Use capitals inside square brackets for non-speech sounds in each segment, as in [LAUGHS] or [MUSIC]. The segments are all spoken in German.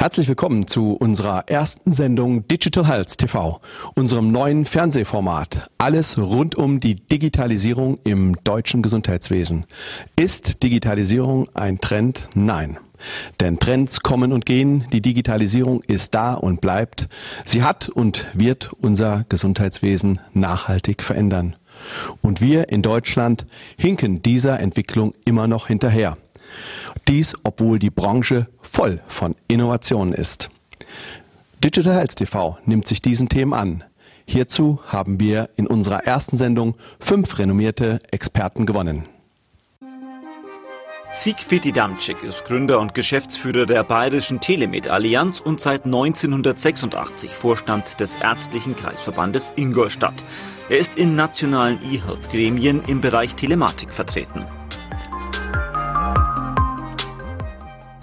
Herzlich willkommen zu unserer ersten Sendung Digital Health TV, unserem neuen Fernsehformat. Alles rund um die Digitalisierung im deutschen Gesundheitswesen. Ist Digitalisierung ein Trend? Nein. Denn Trends kommen und gehen, die Digitalisierung ist da und bleibt. Sie hat und wird unser Gesundheitswesen nachhaltig verändern. Und wir in Deutschland hinken dieser Entwicklung immer noch hinterher. Dies, obwohl die Branche voll von Innovationen ist. Digital Health TV nimmt sich diesen Themen an. Hierzu haben wir in unserer ersten Sendung fünf renommierte Experten gewonnen. Siegfried Damczyk ist Gründer und Geschäftsführer der Bayerischen Telemed Allianz und seit 1986 Vorstand des ärztlichen Kreisverbandes Ingolstadt. Er ist in nationalen E-Health-Gremien im Bereich Telematik vertreten.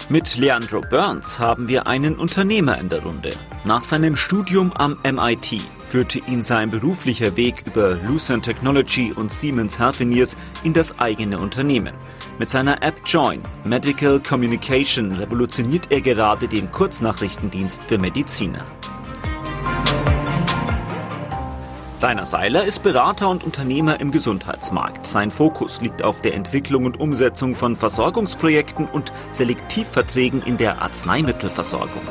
Mit Leandro Burns haben wir einen Unternehmer in der Runde. Nach seinem Studium am MIT führte ihn sein beruflicher Weg über Lucent Technology und Siemens Healthineers in das eigene Unternehmen. Mit seiner App Join Medical Communication revolutioniert er gerade den Kurznachrichtendienst für Mediziner. Rainer Seiler ist Berater und Unternehmer im Gesundheitsmarkt. Sein Fokus liegt auf der Entwicklung und Umsetzung von Versorgungsprojekten und Selektivverträgen in der Arzneimittelversorgung.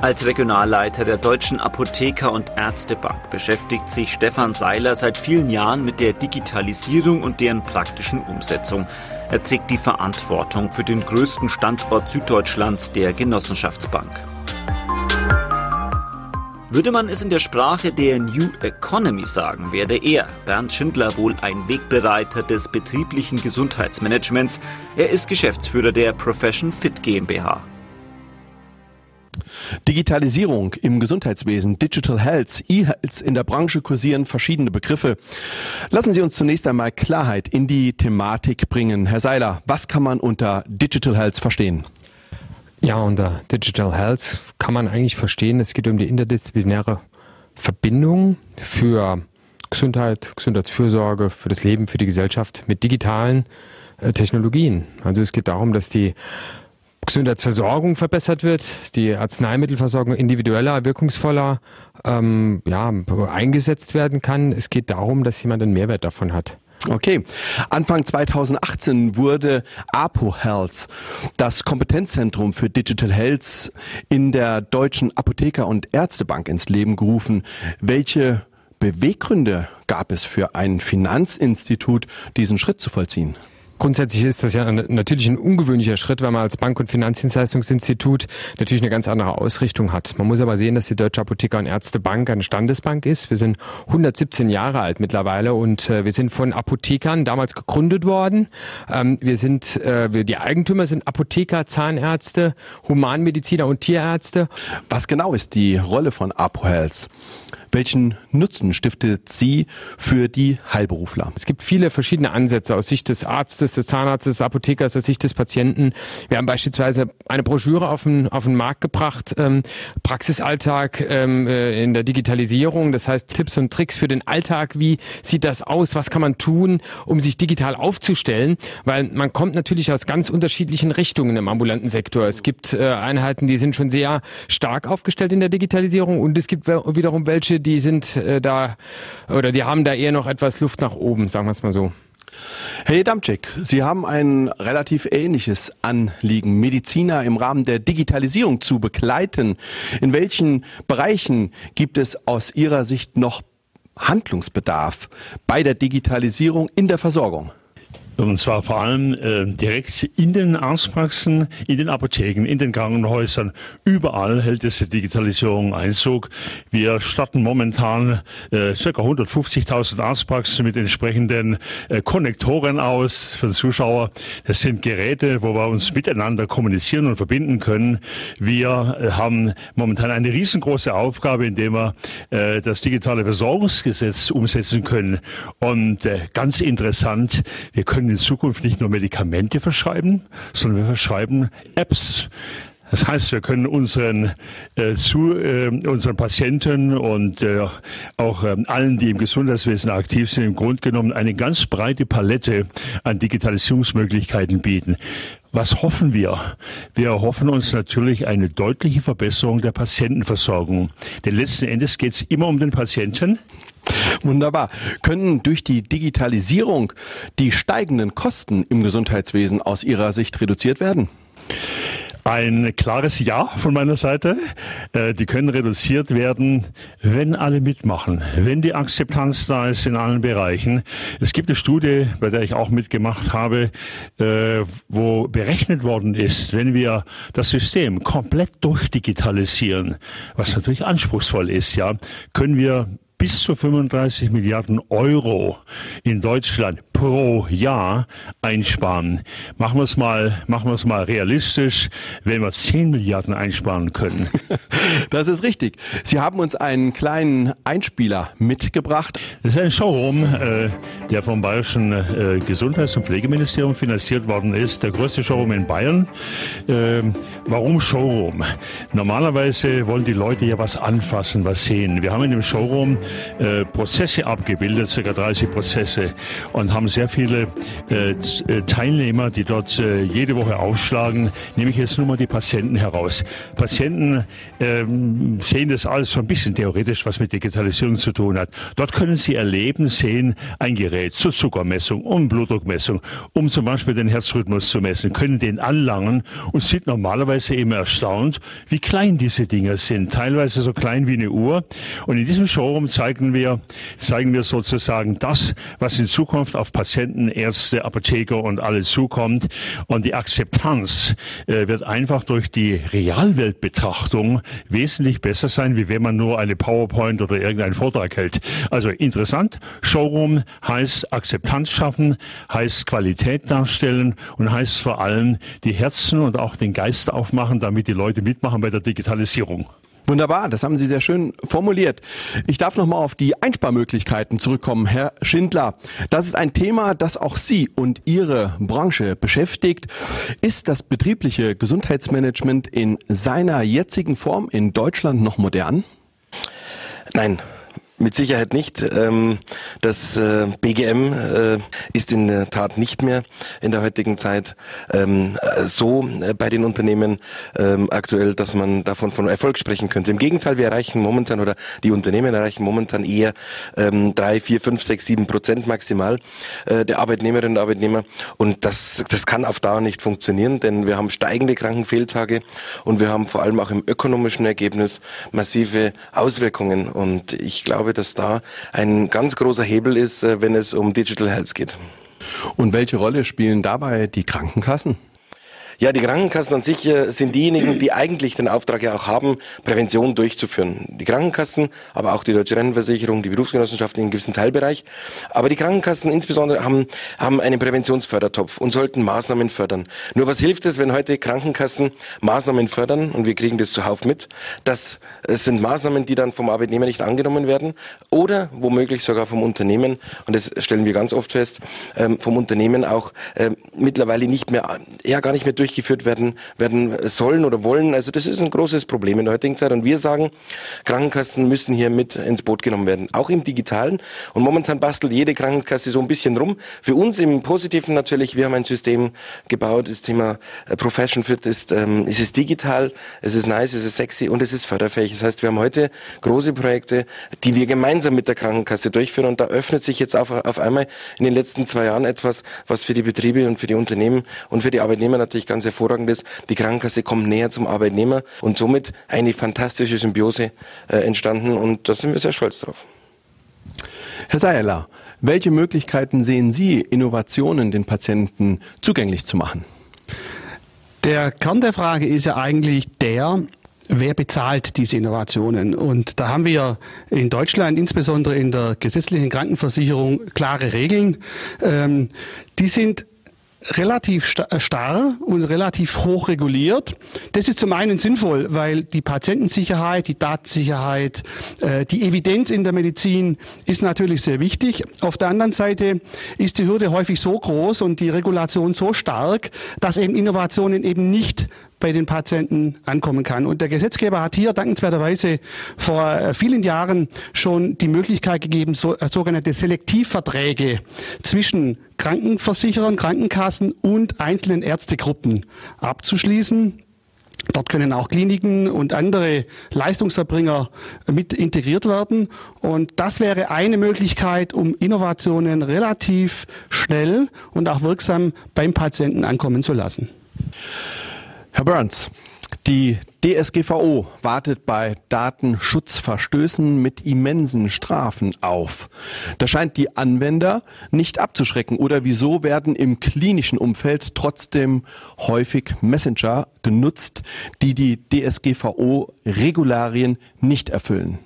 Als Regionalleiter der Deutschen Apotheker- und Ärztebank beschäftigt sich Stefan Seiler seit vielen Jahren mit der Digitalisierung und deren praktischen Umsetzung. Er trägt die Verantwortung für den größten Standort Süddeutschlands der Genossenschaftsbank. Würde man es in der Sprache der New Economy sagen, wäre er, Bernd Schindler, wohl ein Wegbereiter des betrieblichen Gesundheitsmanagements. Er ist Geschäftsführer der Profession Fit GmbH. Digitalisierung im Gesundheitswesen, Digital Health, E-Health, in der Branche kursieren verschiedene Begriffe. Lassen Sie uns zunächst einmal Klarheit in die Thematik bringen. Herr Seiler, was kann man unter Digital Health verstehen? Ja, unter Digital Health kann man eigentlich verstehen, es geht um die interdisziplinäre Verbindung für Gesundheit, Gesundheitsfürsorge, für das Leben, für die Gesellschaft mit digitalen äh, Technologien. Also es geht darum, dass die Gesundheitsversorgung verbessert wird, die Arzneimittelversorgung individueller, wirkungsvoller ähm, ja, eingesetzt werden kann. Es geht darum, dass jemand einen Mehrwert davon hat. Okay. Anfang 2018 wurde APO Health, das Kompetenzzentrum für Digital Health in der Deutschen Apotheker- und Ärztebank ins Leben gerufen. Welche Beweggründe gab es für ein Finanzinstitut, diesen Schritt zu vollziehen? Grundsätzlich ist das ja natürlich ein ungewöhnlicher Schritt, weil man als Bank- und Finanzdienstleistungsinstitut natürlich eine ganz andere Ausrichtung hat. Man muss aber sehen, dass die Deutsche Apotheker- und Ärztebank eine Standesbank ist. Wir sind 117 Jahre alt mittlerweile und äh, wir sind von Apothekern damals gegründet worden. Ähm, wir sind, äh, die Eigentümer sind Apotheker, Zahnärzte, Humanmediziner und Tierärzte. Was genau ist die Rolle von ApoHealth? Welchen Nutzen stiftet sie für die Heilberufler? Es gibt viele verschiedene Ansätze aus Sicht des Arztes, des Zahnarztes, des Apothekers, aus Sicht des Patienten. Wir haben beispielsweise eine Broschüre auf den, auf den Markt gebracht, ähm, Praxisalltag ähm, äh, in der Digitalisierung, das heißt Tipps und Tricks für den Alltag. Wie sieht das aus? Was kann man tun, um sich digital aufzustellen? Weil man kommt natürlich aus ganz unterschiedlichen Richtungen im ambulanten Sektor. Es gibt äh, Einheiten, die sind schon sehr stark aufgestellt in der Digitalisierung und es gibt wiederum welche, die sind äh, da oder die haben da eher noch etwas Luft nach oben, sagen wir es mal so. Herr Damczyk, Sie haben ein relativ ähnliches Anliegen, Mediziner im Rahmen der Digitalisierung zu begleiten. In welchen Bereichen gibt es aus Ihrer Sicht noch Handlungsbedarf bei der Digitalisierung in der Versorgung? Und zwar vor allem äh, direkt in den Arztpraxen, in den Apotheken, in den Krankenhäusern. Überall hält diese Digitalisierung Einzug. Wir starten momentan äh, ca. 150.000 Arztpraxen mit entsprechenden äh, Konnektoren aus für den Zuschauer. Das sind Geräte, wo wir uns miteinander kommunizieren und verbinden können. Wir äh, haben momentan eine riesengroße Aufgabe, indem wir äh, das digitale Versorgungsgesetz umsetzen können. Und äh, ganz interessant, wir können in Zukunft nicht nur Medikamente verschreiben, sondern wir verschreiben Apps. Das heißt, wir können unseren, äh, zu, äh, unseren Patienten und äh, auch äh, allen, die im Gesundheitswesen aktiv sind, im Grunde genommen eine ganz breite Palette an Digitalisierungsmöglichkeiten bieten. Was hoffen wir? Wir hoffen uns natürlich eine deutliche Verbesserung der Patientenversorgung. Denn letzten Endes geht es immer um den Patienten. Wunderbar. Können durch die Digitalisierung die steigenden Kosten im Gesundheitswesen aus Ihrer Sicht reduziert werden? Ein klares Ja von meiner Seite. Äh, die können reduziert werden, wenn alle mitmachen, wenn die Akzeptanz da ist in allen Bereichen. Es gibt eine Studie, bei der ich auch mitgemacht habe, äh, wo berechnet worden ist, wenn wir das System komplett durchdigitalisieren, was natürlich anspruchsvoll ist, ja, können wir bis zu 35 Milliarden Euro in Deutschland pro Jahr einsparen. Machen wir es mal, machen wir es mal realistisch, wenn wir 10 Milliarden einsparen können. [LAUGHS] Das ist richtig. Sie haben uns einen kleinen Einspieler mitgebracht. Das ist ein Showroom, äh, der vom Bayerischen äh, Gesundheits- und Pflegeministerium finanziert worden ist. Der größte Showroom in Bayern. Äh, warum Showroom? Normalerweise wollen die Leute ja was anfassen, was sehen. Wir haben in dem Showroom äh, Prozesse abgebildet, circa 30 Prozesse, und haben sehr viele äh, äh, Teilnehmer, die dort äh, jede Woche aufschlagen. Nehme ich jetzt nur mal die Patienten heraus. Patienten ähm, sehen das alles so ein bisschen theoretisch, was mit Digitalisierung zu tun hat. Dort können sie erleben, sehen ein Gerät zur Zuckermessung, um Blutdruckmessung, um zum Beispiel den Herzrhythmus zu messen, können den anlangen und sind normalerweise immer erstaunt, wie klein diese Dinger sind. Teilweise so klein wie eine Uhr. Und in diesem Showroom zeigen wir, zeigen wir sozusagen das, was in Zukunft auf Patienten, Ärzte, Apotheker und alle zukommt. Und die Akzeptanz äh, wird einfach durch die Realweltbetrachtung wesentlich besser sein, wie wenn man nur eine PowerPoint oder irgendeinen Vortrag hält. Also interessant. Showroom heißt Akzeptanz schaffen, heißt Qualität darstellen und heißt vor allem die Herzen und auch den Geist aufmachen, damit die Leute mitmachen bei der Digitalisierung. Wunderbar, das haben Sie sehr schön formuliert. Ich darf noch mal auf die Einsparmöglichkeiten zurückkommen, Herr Schindler. Das ist ein Thema, das auch Sie und Ihre Branche beschäftigt. Ist das betriebliche Gesundheitsmanagement in seiner jetzigen Form in Deutschland noch modern? Nein, mit Sicherheit nicht. Ähm, das äh, BGM äh, ist in der Tat nicht mehr in der heutigen Zeit ähm, so äh, bei den Unternehmen ähm, aktuell, dass man davon von Erfolg sprechen könnte. Im Gegenteil, wir erreichen momentan oder die Unternehmen erreichen momentan eher drei, vier, fünf, sechs, sieben Prozent maximal der Arbeitnehmerinnen und Arbeitnehmer. Und das, das kann auf Dauer nicht funktionieren, denn wir haben steigende Krankenfehltage und wir haben vor allem auch im ökonomischen Ergebnis massive Auswirkungen. Und ich glaube, glaube, dass da ein ganz großer Hebel ist, äh, wenn es um Digital Health geht. Und welche Rolle spielen dabei die Krankenkassen? Ja, die Krankenkassen an sich äh, sind diejenigen, die eigentlich den Auftrag ja auch haben, Prävention durchzuführen. Die Krankenkassen, aber auch die Deutsche Rentenversicherung, die Berufsgenossenschaft in einem gewissen Teilbereich. Aber die Krankenkassen insbesondere haben, haben einen Präventionsfördertopf und sollten Maßnahmen fördern. Nur was hilft es, wenn heute Krankenkassen Maßnahmen fördern und wir kriegen das zuhauf mit? Das sind Maßnahmen, die dann vom Arbeitnehmer nicht angenommen werden oder womöglich sogar vom Unternehmen. Und das stellen wir ganz oft fest, ähm, vom Unternehmen auch äh, mittlerweile nicht mehr, ja gar nicht mehr durch durchgeführt werden, werden sollen oder wollen. Also das ist ein großes Problem in der heutigen Zeit. Und wir sagen, Krankenkassen müssen hier mit ins Boot genommen werden, auch im Digitalen. Und momentan bastelt jede Krankenkasse so ein bisschen rum. Für uns im Positiven natürlich, wir haben ein System gebaut, das Thema äh, Profession Fit ist, ähm, es digital, es ist nice, es ist sexy und es ist förderfähig. Das heißt, wir haben heute große Projekte, die wir gemeinsam mit der Krankenkasse durchführen und da öffnet sich jetzt auf, auf einmal in den letzten zwei Jahren etwas, was für die Betriebe und für die Unternehmen und für die Arbeitnehmer natürlich ganz ganz hervorragend ist. Die Krankenkasse kommt näher zum Arbeitnehmer und somit eine fantastische Symbiose äh, entstanden und da sind wir sehr stolz drauf. Herr Seierler, welche Möglichkeiten sehen Sie, Innovationen den Patienten zugänglich zu machen? Der Kern der Frage ist ja eigentlich der, wer bezahlt diese Innovationen? Und da haben wir in Deutschland, insbesondere in der gesetzlichen Krankenversicherung, klare Regeln. Ähm, die sind relativ äh, starr und relativ hoch reguliert. Das ist zum einen sinnvoll, weil die Patientensicherheit, die Datensicherheit, äh, die Evidenz in der Medizin ist natürlich sehr wichtig. Auf der anderen Seite ist die Hürde häufig so groß und die Regulation so stark, dass eben Innovationen eben nicht bei den Patienten ankommen kann. Und der Gesetzgeber hat hier dankenswerterweise vor äh, vielen Jahren schon die Möglichkeit gegeben, so, sogenannte Selektivverträge zwischen Krankenversicherern, Krankenkassen und einzelnen Ärztegruppen abzuschließen. Dort können auch Kliniken und andere Leistungserbringer mit integriert werden. Und das wäre eine Möglichkeit, um Innovationen relativ schnell und auch wirksam beim Patienten ankommen zu lassen. Herr Burns, die DSGVO wartet bei Datenschutzverstößen mit immensen Strafen auf. Das scheint die Anwender nicht abzuschrecken. Oder wieso werden im klinischen Umfeld trotzdem häufig Messenger genutzt, die die DSGVO-Regularien nicht erfüllen?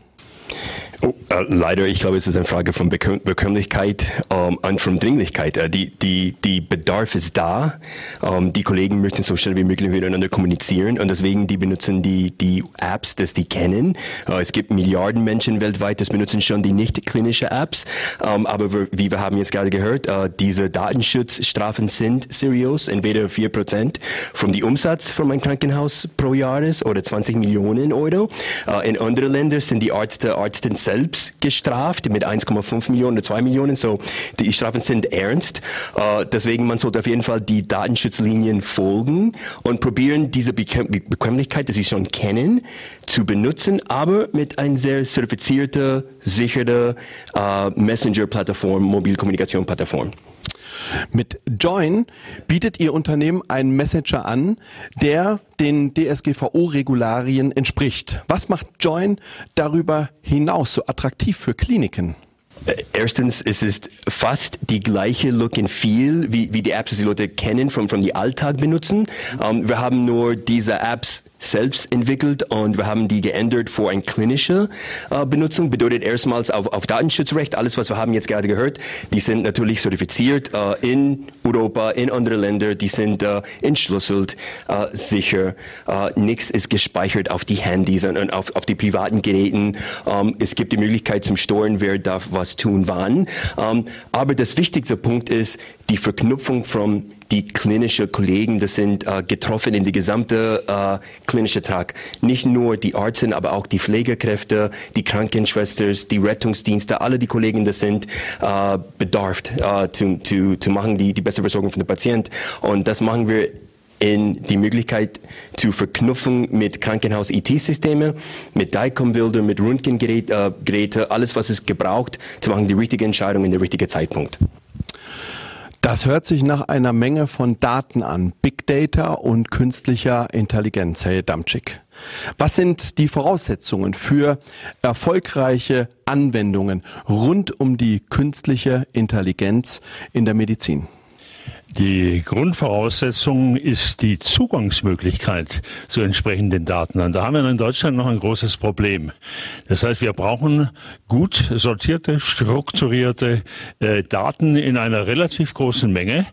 Oh, äh, leider, ich glaube, es ist eine Frage von Bekömm Bekömmlichkeit ähm, und von Dringlichkeit. Äh, die, die, die Bedarf ist da. Ähm, die Kollegen möchten so schnell wie möglich miteinander kommunizieren und deswegen die benutzen die, die Apps, die kennen. Äh, es gibt Milliarden Menschen weltweit, das benutzen schon die nicht klinische Apps. Ähm, aber wir, wie wir haben jetzt gerade gehört, äh, diese Datenschutzstrafen sind seriös. Entweder vier Prozent vom die Umsatz von einem Krankenhaus pro Jahr ist oder 20 Millionen Euro. Äh, in anderen Ländern sind die Ärzte, Ärzte selbst gestraft mit 1,5 Millionen oder 2 Millionen. So, die Strafen sind ernst. Uh, deswegen, man sollte auf jeden Fall die Datenschutzlinien folgen und probieren, diese Bequemlichkeit, die Sie schon kennen, zu benutzen, aber mit einer sehr zertifizierten, sicheren uh, Messenger-Plattform, Mobilkommunikation-Plattform. Mit Join bietet Ihr Unternehmen einen Messenger an, der den DSGVO-Regularien entspricht. Was macht Join darüber hinaus so attraktiv für Kliniken? Äh, erstens, es ist fast die gleiche Look and Feel wie, wie die Apps, die, Leute kennen, vom, vom die Alltag benutzen. Um, ähm, wir haben nur diese Apps selbst entwickelt und wir haben die geändert für eine klinische äh, Benutzung. Bedeutet erstmals auf, auf Datenschutzrecht, alles was wir haben jetzt gerade gehört, die sind natürlich zertifiziert äh, in Europa, in andere Länder, die sind äh, entschlüsselt, äh, sicher. Äh, nichts ist gespeichert auf die Handys und, auf, auf die privaten Geräten. Ähm, es gibt die Möglichkeit zum Steuern, wer darf was tun, wann. Ähm, aber das wichtigste Punkt ist die Verknüpfung von die klinische Kollegen, das sind äh, getroffen in die gesamte äh, klinische Trag. Nicht nur die Ärzte, aber auch die Pflegekräfte, die Krankenschwestern, die Rettungsdienste, alle die Kollegen, das sind äh, bedarft, äh, zu, zu, zu machen, die, die beste Versorgung von dem Patient. Und das machen wir in die Möglichkeit zu verknüpfen mit Krankenhaus-IT-Systeme, mit DICOM-Bilder, mit Röntgengeräte, äh, alles, was es gebraucht, zu machen die richtige Entscheidung in der richtigen Zeitpunkt. Das hört sich nach einer Menge von Daten an, Big Data und künstlicher Intelligenz, Herr Damczyk. Was sind die Voraussetzungen für erfolgreiche Anwendungen rund um die künstliche Intelligenz in der Medizin? Die Grundvoraussetzung ist die Zugangsmöglichkeit zu entsprechenden Daten. Und da haben wir in Deutschland noch ein großes Problem. Das heißt, wir brauchen gut sortierte, strukturierte äh, Daten in einer relativ großen Menge,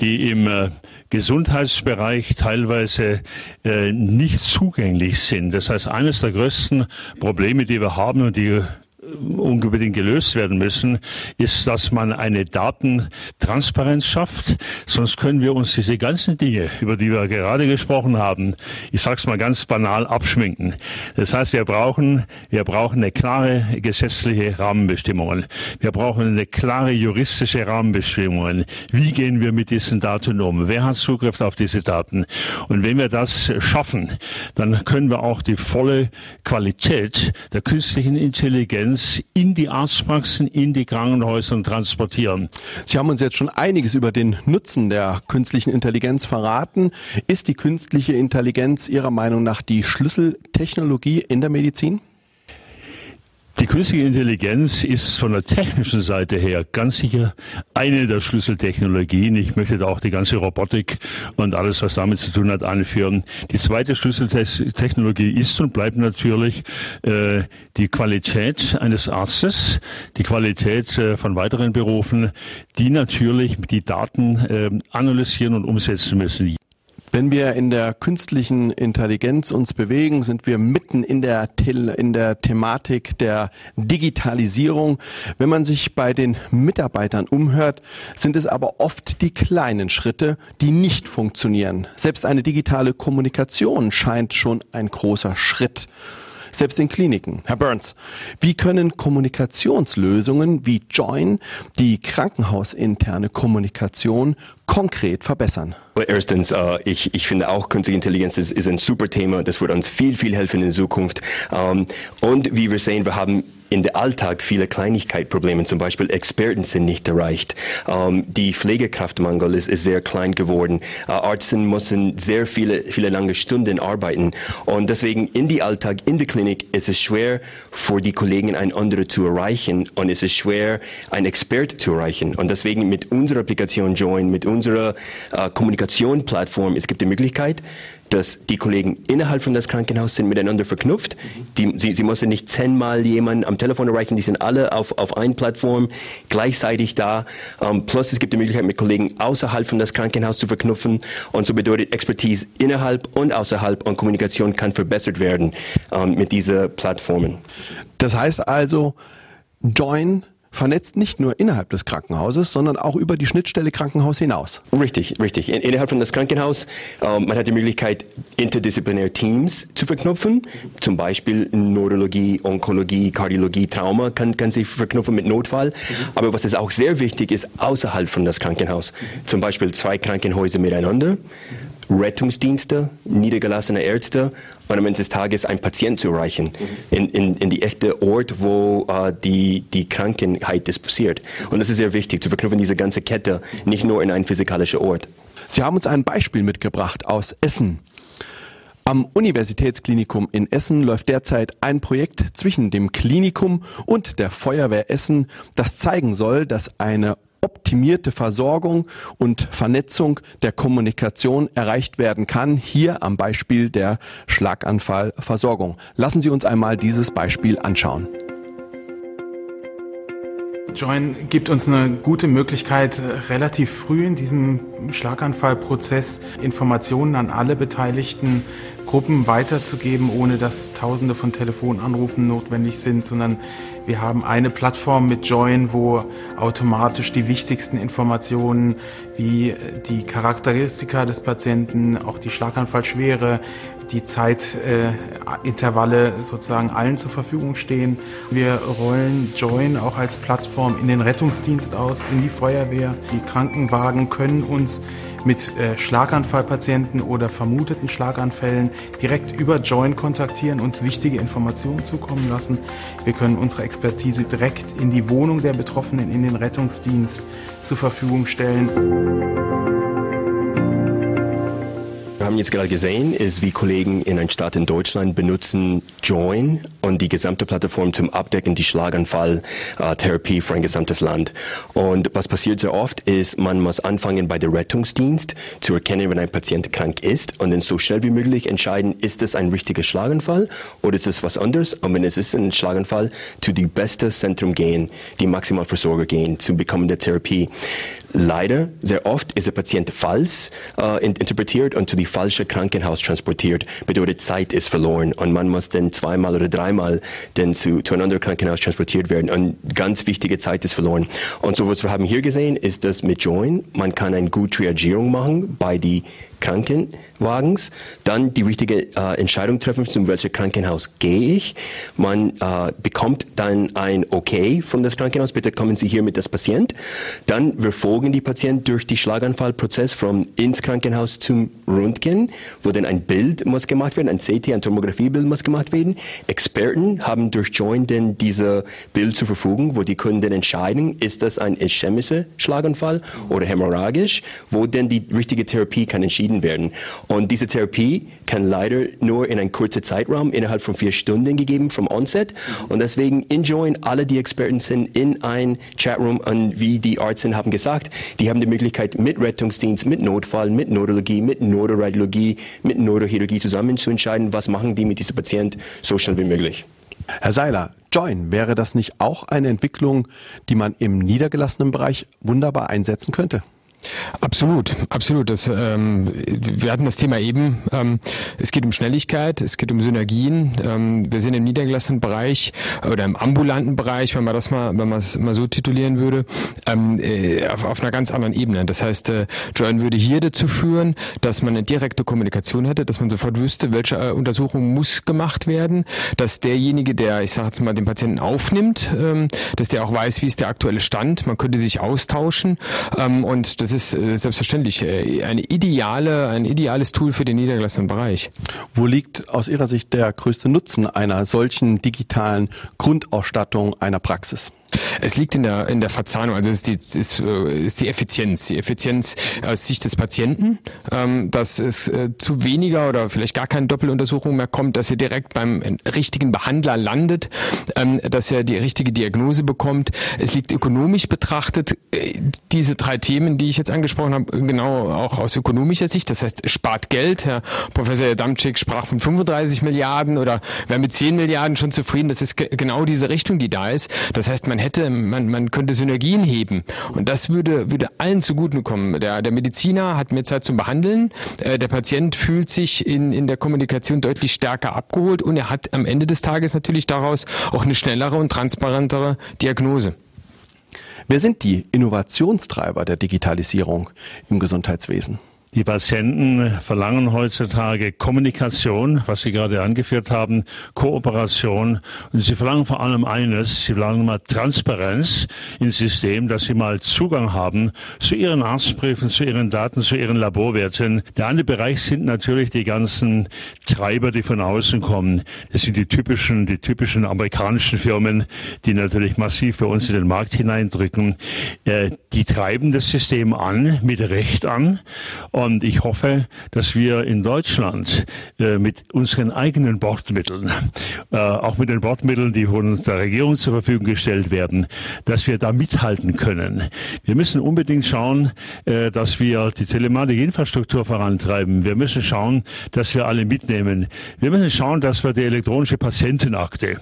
die im äh, Gesundheitsbereich teilweise äh, nicht zugänglich sind. Das heißt, eines der größten Probleme, die wir haben und die unbedingt gelöst werden müssen, ist, dass man eine Datentransparenz schafft. Sonst können wir uns diese ganzen Dinge, über die wir gerade gesprochen haben, ich sage es mal ganz banal, abschminken. Das heißt, wir brauchen, wir brauchen eine klare gesetzliche Rahmenbestimmungen. Wir brauchen eine klare juristische Rahmenbestimmungen. Wie gehen wir mit diesen Daten um? Wer hat Zugriff auf diese Daten? Und wenn wir das schaffen, dann können wir auch die volle Qualität der künstlichen Intelligenz Intelligenz in die Arztpraxen, in die Krankenhäuser transportieren. Sie haben uns jetzt schon einiges über den Nutzen der künstlichen Intelligenz verraten. Ist die künstliche Intelligenz Ihrer Meinung nach die Schlüsseltechnologie in der Medizin? Die künstliche Intelligenz ist von der technischen Seite her ganz sicher eine der Schlüsseltechnologien. Ich möchte da auch die ganze Robotik und alles, was damit zu tun hat, anführen. Die zweite Schlüsseltechnologie ist und bleibt natürlich äh, die Qualität eines Arztes, die Qualität äh, von weiteren Berufen, die natürlich die Daten äh, analysieren und umsetzen müssen. Wenn wir in der künstlichen Intelligenz uns bewegen, sind wir mitten in der, in der Thematik der Digitalisierung. Wenn man sich bei den Mitarbeitern umhört, sind es aber oft die kleinen Schritte, die nicht funktionieren. Selbst eine digitale Kommunikation scheint schon ein großer Schritt selbst in Kliniken. Herr Burns, wie können Kommunikationslösungen wie Join die krankenhausinterne Kommunikation konkret verbessern? Erstens, uh, ich, ich finde auch künstliche Intelligenz ist, ist ein super Thema. Das wird uns viel, viel helfen in Zukunft. Um, und wie wir sehen, wir haben in der Alltag viele Kleinigkeitsprobleme, zum Beispiel Experten sind nicht erreicht. Ähm, die Pflegekraftmangel ist, ist, sehr klein geworden. Äh, Ärzte müssen sehr viele, viele lange Stunden arbeiten. Und deswegen in die Alltag, in der Klinik ist es schwer für die Kollegen, ein andere zu erreichen. Und es ist schwer, einen Expert zu erreichen. Und deswegen mit unserer Applikation Join, mit unserer äh, Kommunikationsplattform, es gibt die Möglichkeit, dass die Kollegen innerhalb von das Krankenhaus sind miteinander verknüpft. Die, sie, sie müssen nicht zehnmal jemanden am Telefon erreichen, die sind alle auf, auf einer Plattform gleichzeitig da. Um, ähm, plus es gibt die Möglichkeit, mit Kollegen außerhalb von das Krankenhaus zu verknüpfen. Und so bedeutet Expertise innerhalb und außerhalb und Kommunikation kann verbessert werden um, ähm, mit diesen Plattformen. Das heißt also, Join vernetzt nicht nur innerhalb des Krankenhauses, sondern auch über die Schnittstelle Krankenhaus hinaus. Richtig, richtig. In, innerhalb von das Krankenhaus, äh, man hat die Möglichkeit, interdisziplinäre Teams zu verknüpfen. Zum Beispiel Neurologie, Onkologie, Kardiologie, Trauma kann, kann sich verknüpfen mit Notfall. Aber was ist auch sehr wichtig ist, außerhalb von das Krankenhaus. Zum Beispiel zwei Krankenhäuser miteinander. Rettungsdienste, niedergelassene Ärzte und am Ende des Tages ein Patient zu erreichen, in, in, in die echte Ort, wo äh, die, die Krankheit ist passiert. Und das ist sehr wichtig, zu verknüpfen diese ganze Kette, nicht nur in einen physikalischen Ort. Sie haben uns ein Beispiel mitgebracht aus Essen. Am Universitätsklinikum in Essen läuft derzeit ein Projekt zwischen dem Klinikum und der Feuerwehr Essen, das zeigen soll, dass eine optimierte Versorgung und Vernetzung der Kommunikation erreicht werden kann. Hier am Beispiel der Schlaganfallversorgung. Lassen Sie uns einmal dieses Beispiel anschauen. Join gibt uns eine gute Möglichkeit, relativ früh in diesem Schlaganfallprozess Informationen an alle Beteiligten Gruppen weiterzugeben, ohne dass Tausende von Telefonanrufen notwendig sind, sondern wir haben eine Plattform mit Join, wo automatisch die wichtigsten Informationen wie die Charakteristika des Patienten, auch die Schlaganfallschwere, die Zeitintervalle äh, sozusagen allen zur Verfügung stehen. Wir rollen Join auch als Plattform in den Rettungsdienst aus, in die Feuerwehr. Die Krankenwagen können uns mit äh, Schlaganfallpatienten oder vermuteten Schlaganfällen direkt über Join kontaktieren, uns wichtige Informationen zukommen lassen. Wir können unsere Expertise direkt in die Wohnung der Betroffenen, in den Rettungsdienst zur Verfügung stellen wir haben jetzt gerade gesehen, ist, wie Kollegen in einer Stadt in Deutschland benutzen Join und die gesamte Plattform zum Abdecken die Schlaganfalltherapie für ein gesamtes Land. Und was passiert sehr oft ist, man muss anfangen bei der Rettungsdienst zu erkennen, wenn ein Patient krank ist und dann so schnell wie möglich entscheiden, ist es ein richtiger Schlaganfall oder ist es was anderes? Und wenn es ist ein Schlaganfall, zu die beste Zentrum gehen, die Maximalversorger gehen, zu bekommen der Therapie. Leider, sehr oft ist der Patient falsch äh, interpretiert und zu die falsche Krankenhaus transportiert. Bedeutet, Zeit ist verloren und man muss dann zweimal oder dreimal dann zu, zu einem anderen Krankenhaus transportiert werden und ganz wichtige Zeit ist verloren. Und so was wir haben hier gesehen, ist, dass mit Join man kann eine gute Triagierung machen bei die Krankenwagens, dann die richtige äh, Entscheidung treffen, zu welchem Krankenhaus gehe ich. Man äh, bekommt dann ein Okay von das Krankenhaus, bitte kommen Sie hier mit das Patient. Dann wir folgen die Patient durch die Schlaganfallprozess vom ins Krankenhaus zum Röntgen, wo dann ein Bild muss gemacht werden, ein CT, ein Tomographiebild muss gemacht werden. Experten haben durch Join denn diese Bild zur Verfügung, wo die können dann entscheiden, ist das ein ischämischer Schlaganfall oder hämorrhagisch, wo denn die richtige Therapie kann entschieden entschieden werden. Und diese Therapie kann leider nur in einem kurzen Zeitraum, innerhalb von vier Stunden gegeben vom Onset. Und deswegen enjoyen alle die Experten sind in ein Chatroom und wie die Ärzte haben gesagt, die haben die Möglichkeit mit Rettungsdienst, mit Notfall, mit Neurologie, mit Neuroradiologie, mit Neurochirurgie zusammen zu entscheiden, was machen die mit diesem Patient so schnell wie möglich. Herr Seiler, Join, wäre das nicht auch eine Entwicklung, die man im niedergelassenen Bereich wunderbar einsetzen könnte? Absolut, absolut. Das, ähm, wir hatten das Thema eben. Ähm, es geht um Schnelligkeit, es geht um Synergien. Ähm, wir sind im niedergelassenen Bereich oder im ambulanten Bereich, wenn man das mal, wenn man es mal so titulieren würde, ähm, äh, auf, auf, einer ganz anderen Ebene. Das heißt, äh, Join würde hier dazu führen, dass man eine direkte Kommunikation hätte, dass man sofort wüsste, welche äh, Untersuchung muss gemacht werden, dass derjenige, der, ich sage jetzt mal, den Patienten aufnimmt, ähm, dass der auch weiß, wie ist der aktuelle Stand. Man könnte sich austauschen ähm, und das ist äh, selbstverständlich äh, eine ideale, ein ideales Tool für den niedergelassenen Bereich. Wo liegt aus Ihrer Sicht der größte Nutzen einer solchen digitalen Grundausstattung einer Praxis? Es liegt in der, in der Verzahnung, also es ist die, ist, äh, ist die Effizienz. Die Effizienz aus Sicht des Patienten, ähm, dass es äh, zu weniger oder vielleicht gar keine Doppeluntersuchung mehr kommt, dass er direkt beim richtigen Behandler landet, ähm, dass er die richtige Diagnose bekommt. Es liegt ökonomisch betrachtet, äh, diese drei Themen, die ich jetzt angesprochen habe, genau auch aus ökonomischer Sicht. Das heißt, spart Geld. Herr Professor Damczyk sprach von 35 Milliarden oder wer mit 10 Milliarden schon zufrieden. Das ist genau diese Richtung, die da ist. Das heißt, man hätte, man, man könnte Synergien heben. Und das würde, würde allen zugutekommen. Der, der Mediziner hat mehr Zeit zum Behandeln. Äh, der Patient fühlt sich in, in der Kommunikation deutlich stärker abgeholt und er hat am Ende des Tages natürlich daraus auch eine schnellere und transparentere Diagnose. Wer sind die Innovationstreiber der Digitalisierung im Gesundheitswesen? Die Patienten verlangen heutzutage Kommunikation, was Sie gerade angeführt haben, Kooperation. Und sie verlangen vor allem eines, sie verlangen mal Transparenz ins System, dass sie mal Zugang haben zu ihren Arztbriefen, zu ihren Daten, zu ihren Laborwerten. Der andere Bereich sind natürlich die ganzen Treiber, die von außen kommen. Das sind die typischen, die typischen amerikanischen Firmen, die natürlich massiv bei uns in den Markt hineindrücken. Äh, die treiben das System an, mit Recht an. Und ich hoffe, dass wir in Deutschland äh, mit unseren eigenen Bordmitteln, äh, auch mit den Bordmitteln, die von uns der Regierung zur Verfügung gestellt werden, dass wir da mithalten können. Wir müssen unbedingt schauen, äh, dass wir die Telematikinfrastruktur vorantreiben. Wir müssen schauen, dass wir alle mitnehmen. Wir müssen schauen, dass wir die elektronische Patientenakte,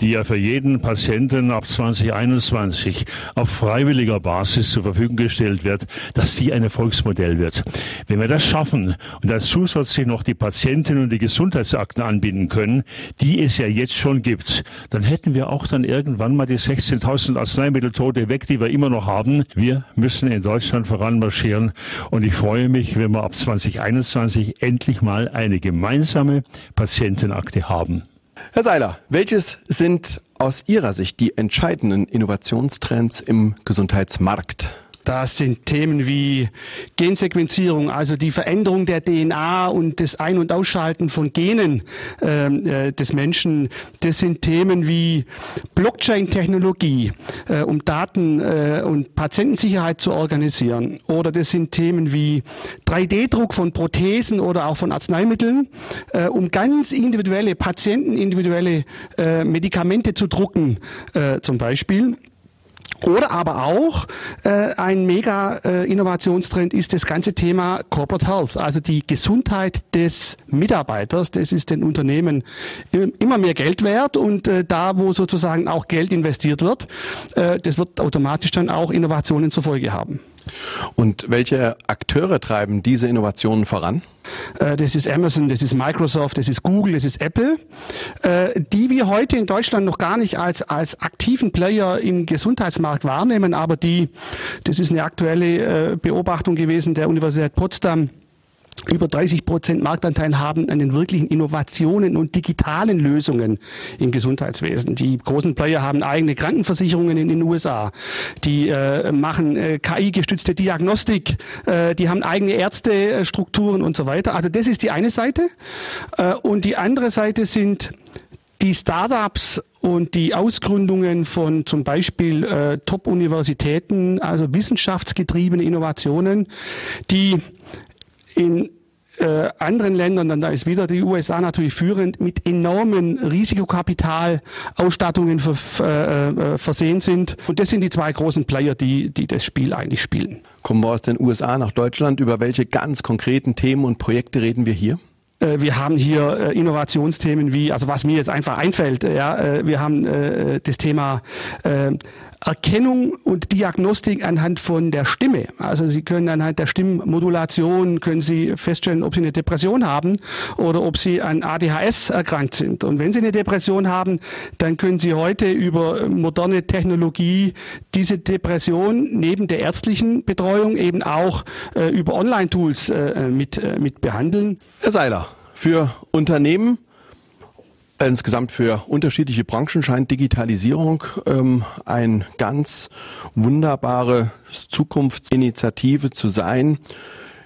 die ja für jeden Patienten ab 2021 auf freiwilliger Basis zur Verfügung gestellt wird, dass sie ein Erfolgsmodell wird. Wenn wir das schaffen und dann zusätzlich noch die Patienten und die Gesundheitsakten anbinden können, die es ja jetzt schon gibt, dann hätten wir auch dann irgendwann mal die 16.000 Arzneimitteltote weg, die wir immer noch haben. Wir müssen in Deutschland voranmarschieren und ich freue mich, wenn wir ab 2021 endlich mal eine gemeinsame Patientenakte haben. Herr Seiler, welches sind aus Ihrer Sicht die entscheidenden Innovationstrends im Gesundheitsmarkt? Das sind Themen wie Gensequenzierung, also die Veränderung der DNA und das Ein- und Ausschalten von Genen ähm, äh, des Menschen. Das sind Themen wie Blockchain-Technologie, äh, um Daten äh, und Patientensicherheit zu organisieren. Oder das sind Themen wie 3D-Druck von Prothesen oder auch von Arzneimitteln, äh, um ganz individuelle, patientenindividuelle äh, Medikamente zu drucken, äh, zum Beispiel. Oder aber auch äh, ein mega äh, Innovationstrend ist das ganze Thema Corporate Health, also die Gesundheit des Mitarbeiters. Das ist den Unternehmen immer mehr Geld wert und äh, da, wo sozusagen auch Geld investiert wird, äh, das wird automatisch dann auch Innovationen zur Folge haben. Und welche Akteure treiben diese Innovationen voran? Äh, das ist Amazon, das ist Microsoft, das ist Google, das ist Apple, äh, die wir heute in Deutschland noch gar nicht als, als aktiven Player im Gesundheitsmarkt wahrnehmen, aber die, das ist eine aktuelle äh, Beobachtung gewesen der Universität Potsdam, über 30 Prozent Marktanteil haben an den wirklichen Innovationen und digitalen Lösungen im Gesundheitswesen. Die großen Player haben eigene Krankenversicherungen in den USA. Die äh, machen äh, KI-gestützte Diagnostik. Äh, die haben eigene Ärztestrukturen und so weiter. Also das ist die eine Seite. Äh, und die andere Seite sind die Startups und die Ausgründungen von zum Beispiel äh, Top-Universitäten, also wissenschaftsgetriebene Innovationen, die in äh, anderen Ländern, dann da ist wieder die USA natürlich führend, mit enormen Risikokapitalausstattungen ver, äh, äh, versehen sind. Und das sind die zwei großen Player, die, die das Spiel eigentlich spielen. Kommen wir aus den USA nach Deutschland. Über welche ganz konkreten Themen und Projekte reden wir hier? Äh, wir haben hier äh, Innovationsthemen wie, also was mir jetzt einfach einfällt, ja, wir haben das Thema Erkennung und Diagnostik anhand von der Stimme. Also Sie können anhand der Stimmmodulation können Sie feststellen, ob Sie eine Depression haben oder ob Sie an ADHS erkrankt sind. Und wenn Sie eine Depression haben, dann können Sie heute über moderne Technologie diese Depression neben der ärztlichen Betreuung eben auch äh, über Online-Tools äh, mit, äh, mit behandeln. Herr Seiler, für Unternehmen Insgesamt für unterschiedliche Branchen scheint Digitalisierung ähm, ein ganz wunderbare Zukunftsinitiative zu sein.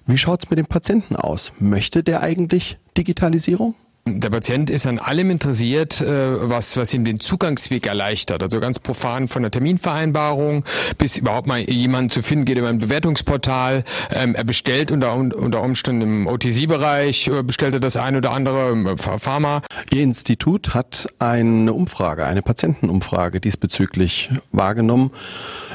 Wie schaut es mit dem Patienten aus? Möchte der eigentlich Digitalisierung? Der Patient ist an allem interessiert, äh, was, was ihm den Zugangsweg erleichtert. Also ganz profan von der Terminvereinbarung bis überhaupt mal jemanden zu finden, geht über ein Bewertungsportal. Ähm, er bestellt unter, unter Umständen im OTC-Bereich, äh, bestellt er das ein oder andere im Pharma. Ihr Institut hat eine Umfrage, eine Patientenumfrage diesbezüglich wahrgenommen.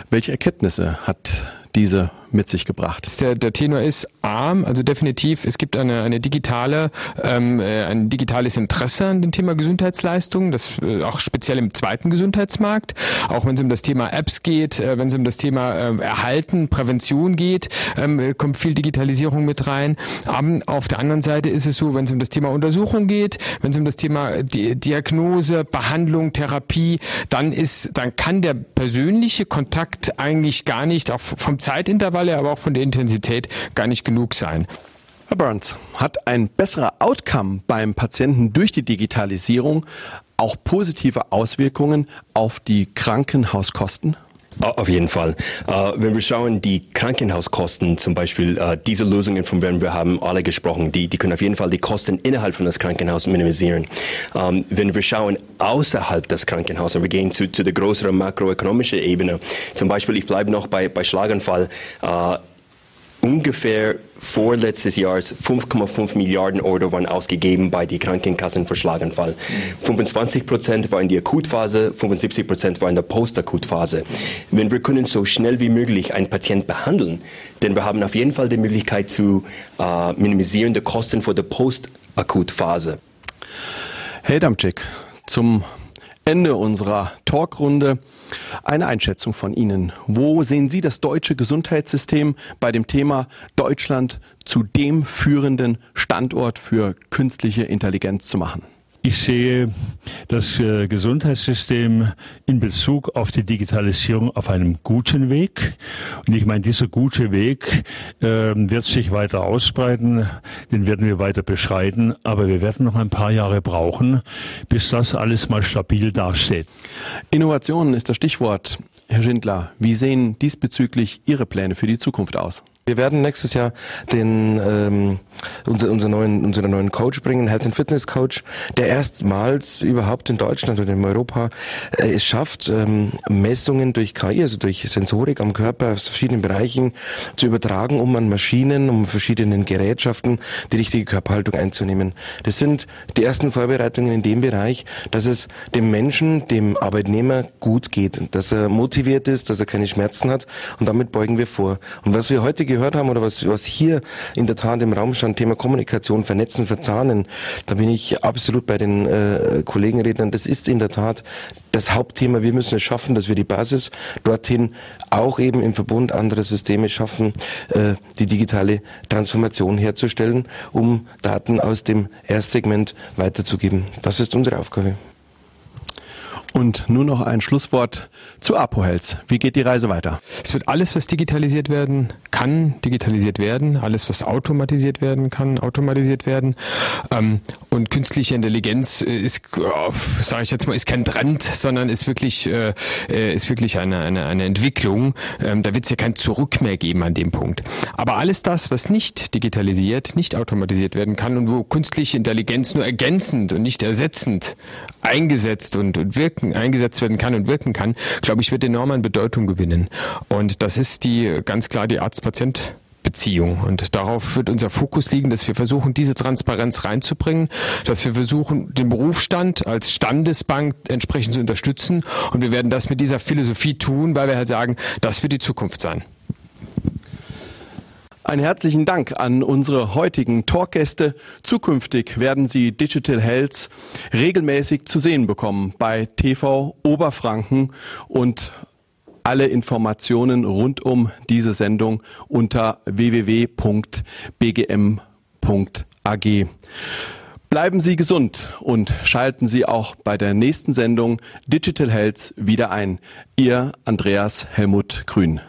Welche Erkenntnisse hat diese mit sich gebracht? Der, der Tenor ist arm, also definitiv, es gibt eine, eine digitale, ähm, äh, ein digitales Interesse an dem Thema Gesundheitsleistungen, das äh, auch speziell im zweiten Gesundheitsmarkt, auch wenn es um das Thema Apps geht, äh, wenn es um das Thema äh, Erhalten, Prävention geht, ähm, äh, kommt viel Digitalisierung mit rein. Aber auf der anderen Seite ist es so, wenn es um das Thema Untersuchung geht, wenn es um das Thema Di Diagnose, Behandlung, Therapie, dann ist, dann kann der persönliche Kontakt eigentlich gar nicht auch vom Zeitintervall, aber auch von der Intensität gar nicht genug sein. Herr Burns, hat ein besserer Outcome beim Patienten durch die Digitalisierung auch positive Auswirkungen auf die Krankenhauskosten? Auf jeden Fall. Uh, wenn wir schauen, die Krankenhauskosten zum Beispiel, uh, diese Lösungen, von denen wir haben alle gesprochen, die, die können auf jeden Fall die Kosten innerhalb von das Krankenhaus minimisieren. Um, wenn wir schauen außerhalb des Krankenhauses, wir gehen zu, zu der größeren makroökonomischen Ebene, zum Beispiel, ich bleibe noch bei, bei Schlaganfall, uh, ungefähr vorletztes Jahres 5,5 Milliarden Euro waren ausgegeben bei den Krankenkassen für Schlaganfall. 25 Prozent war in der Akutphase, 75 Prozent war in der Postakutphase. Wenn wir können so schnell wie möglich einen Patient behandeln, denn wir haben auf jeden Fall die Möglichkeit zu äh, minimisieren die Kosten für die Postakutphase. Hey Damczyk, zum Ende unserer Talkrunde eine Einschätzung von Ihnen. Wo sehen Sie das deutsche Gesundheitssystem bei dem Thema Deutschland zu dem führenden Standort für künstliche Intelligenz zu machen? Ich sehe das äh, Gesundheitssystem in Bezug auf die Digitalisierung auf einem guten Weg. Und ich meine, dieser gute Weg äh, wird sich weiter ausbreiten, den werden wir weiter beschreiten, aber wir werden noch ein paar Jahre brauchen, bis das alles mal stabil dasteht. Innovation ist das Stichwort. Herr Schindler, wie sehen diesbezüglich Ihre Pläne für die Zukunft aus? Wir werden nächstes Jahr den ähm, unser, unser neuen, unseren neuen Coach bringen, Health and Fitness Coach, der erstmals überhaupt in Deutschland oder in Europa äh, es schafft, ähm, Messungen durch KI, also durch Sensorik am Körper aus verschiedenen Bereichen zu übertragen, um an Maschinen, um verschiedenen Gerätschaften die richtige Körperhaltung einzunehmen. Das sind die ersten Vorbereitungen in dem Bereich, dass es dem Menschen, dem Arbeitnehmer gut geht, dass er motiviert ist, dass er keine Schmerzen hat und damit beugen wir vor. Und was wir heute gehört haben oder was, was hier in der Tat im Raum stand, Thema Kommunikation, Vernetzen, Verzahnen, da bin ich absolut bei den äh, Kollegenrednern. Das ist in der Tat das Hauptthema. Wir müssen es schaffen, dass wir die Basis dorthin auch eben im Verbund anderer Systeme schaffen, äh, die digitale Transformation herzustellen, um Daten aus dem Erstsegment weiterzugeben. Das ist unsere Aufgabe. Und nur noch ein Schlusswort zu ApoHealth. Wie geht die Reise weiter? Es wird alles, was digitalisiert werden kann, digitalisiert werden. Alles, was automatisiert werden kann, automatisiert werden. Ähm, und künstliche Intelligenz ist, oh, sage ich jetzt mal, ist kein Trend, sondern ist wirklich, äh, äh, ist wirklich eine, eine, eine Entwicklung. Ähm, da wird es ja kein Zurück mehr geben an dem Punkt. Aber alles das, was nicht digitalisiert, nicht automatisiert werden kann und wo künstliche Intelligenz nur ergänzend und nicht ersetzend eingesetzt und, und wirken, eingesetzt werden kann und wirken kann, glaube ich, wird enorm an Bedeutung gewinnen. Und das ist die ganz klar die Arzt-Patient- Beziehung. Und darauf wird unser Fokus liegen, dass wir versuchen, diese Transparenz reinzubringen, dass wir versuchen, den Berufsstand als Standesbank entsprechend zu unterstützen. Und wir werden das mit dieser Philosophie tun, weil wir halt sagen, das wird die Zukunft sein. Einen herzlichen Dank an unsere heutigen Talkgäste. Zukünftig werden Sie Digital Health regelmäßig zu sehen bekommen bei TV Oberfranken und alle Informationen rund um diese Sendung unter www.bgm.ag. Bleiben Sie gesund und schalten Sie auch bei der nächsten Sendung Digital Health wieder ein. Ihr Andreas Helmut Grün.